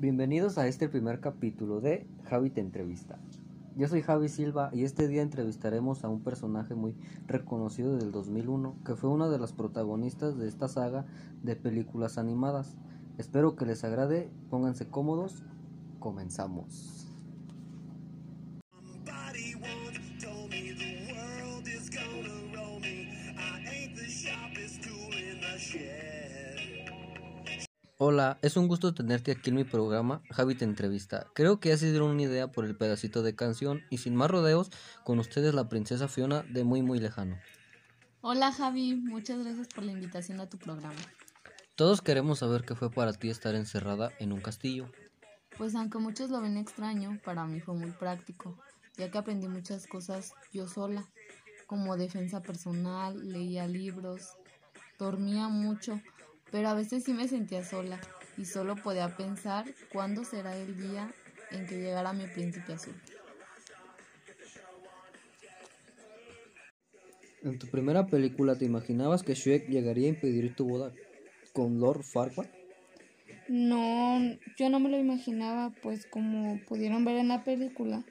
Bienvenidos a este primer capítulo de Javi te entrevista. Yo soy Javi Silva y este día entrevistaremos a un personaje muy reconocido del 2001 que fue una de las protagonistas de esta saga de películas animadas. Espero que les agrade, pónganse cómodos, comenzamos. Hola, es un gusto tenerte aquí en mi programa Javi te entrevista. Creo que se dieron una idea por el pedacito de canción y sin más rodeos, con ustedes la princesa Fiona de muy muy lejano. Hola Javi, muchas gracias por la invitación a tu programa. Todos queremos saber qué fue para ti estar encerrada en un castillo. Pues aunque muchos lo ven extraño, para mí fue muy práctico, ya que aprendí muchas cosas yo sola, como defensa personal, leía libros, dormía mucho, pero a veces sí me sentía sola y solo podía pensar cuándo será el día en que llegara mi príncipe azul. En tu primera película, ¿te imaginabas que Shrek llegaría a impedir tu boda con Lord Farquaad? No, yo no me lo imaginaba, pues como pudieron ver en la película,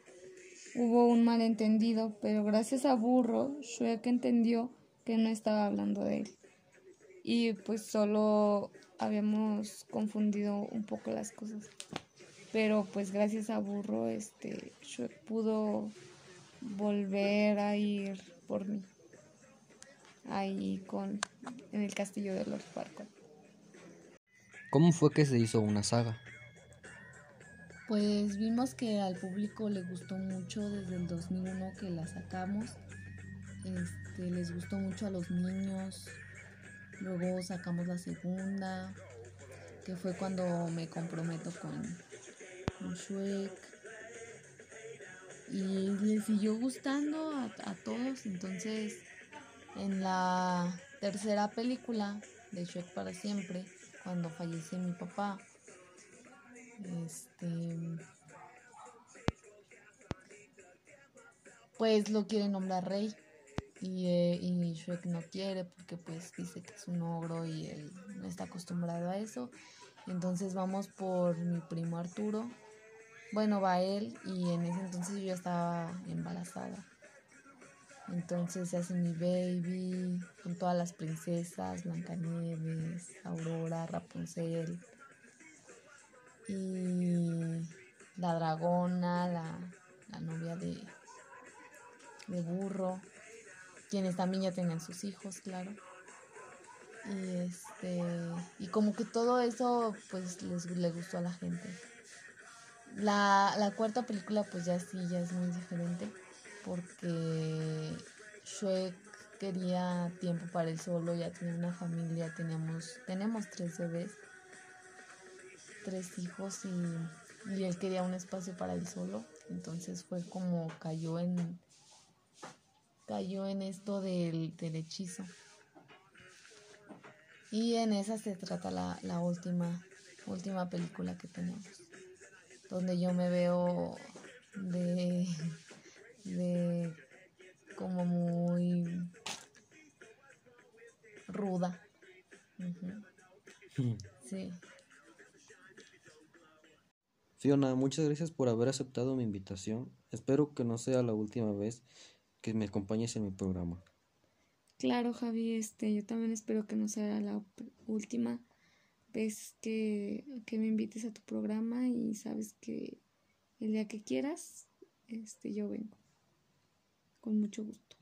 hubo un malentendido, pero gracias a Burro, Shrek entendió que no estaba hablando de él. Y pues solo habíamos confundido un poco las cosas. Pero pues gracias a Burro, este, Shrek pudo volver a ir por mí. Ahí con, en el castillo de Lord Farquaad. ¿Cómo fue que se hizo una saga? Pues vimos que al público le gustó mucho desde el 2001 que la sacamos. Este, les gustó mucho a los niños. Luego sacamos la segunda, que fue cuando me comprometo con, con. Y les siguió gustando a, a todos. Entonces, en la tercera película de Shrek para siempre, cuando fallece mi papá, este pues lo quiere nombrar rey y, eh, y Shrek no quiere porque pues dice que es un ogro y él no está acostumbrado a eso. Entonces vamos por mi primo Arturo. Bueno va él y en ese entonces yo estaba embarazada. Entonces se hace mi baby con todas las princesas Blancanieves Aurora Rapunzel. Y la dragona, la, la novia de, de burro, quienes también ya tenían sus hijos, claro. Y este, y como que todo eso pues les, le gustó a la gente. La, la cuarta película pues ya sí, ya es muy diferente, porque Shrek quería tiempo para él solo, ya tenía una familia, teníamos, tenemos tres bebés tres hijos y, y, él quería un espacio para él solo. Entonces fue como cayó en cayó en esto del, del hechizo. Y en esa se trata la, la última, última película que tenemos. Donde yo me veo de, de como muy ruda. Uh -huh. Sí. Fiona, muchas gracias por haber aceptado mi invitación. Espero que no sea la última vez que me acompañes en mi programa. Claro, Javi, este, yo también espero que no sea la última vez que, que me invites a tu programa y sabes que el día que quieras, este, yo vengo. Con mucho gusto.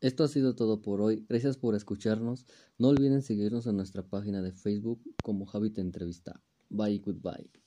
Esto ha sido todo por hoy. Gracias por escucharnos. No olviden seguirnos en nuestra página de Facebook como Javi te entrevista. Bye, goodbye.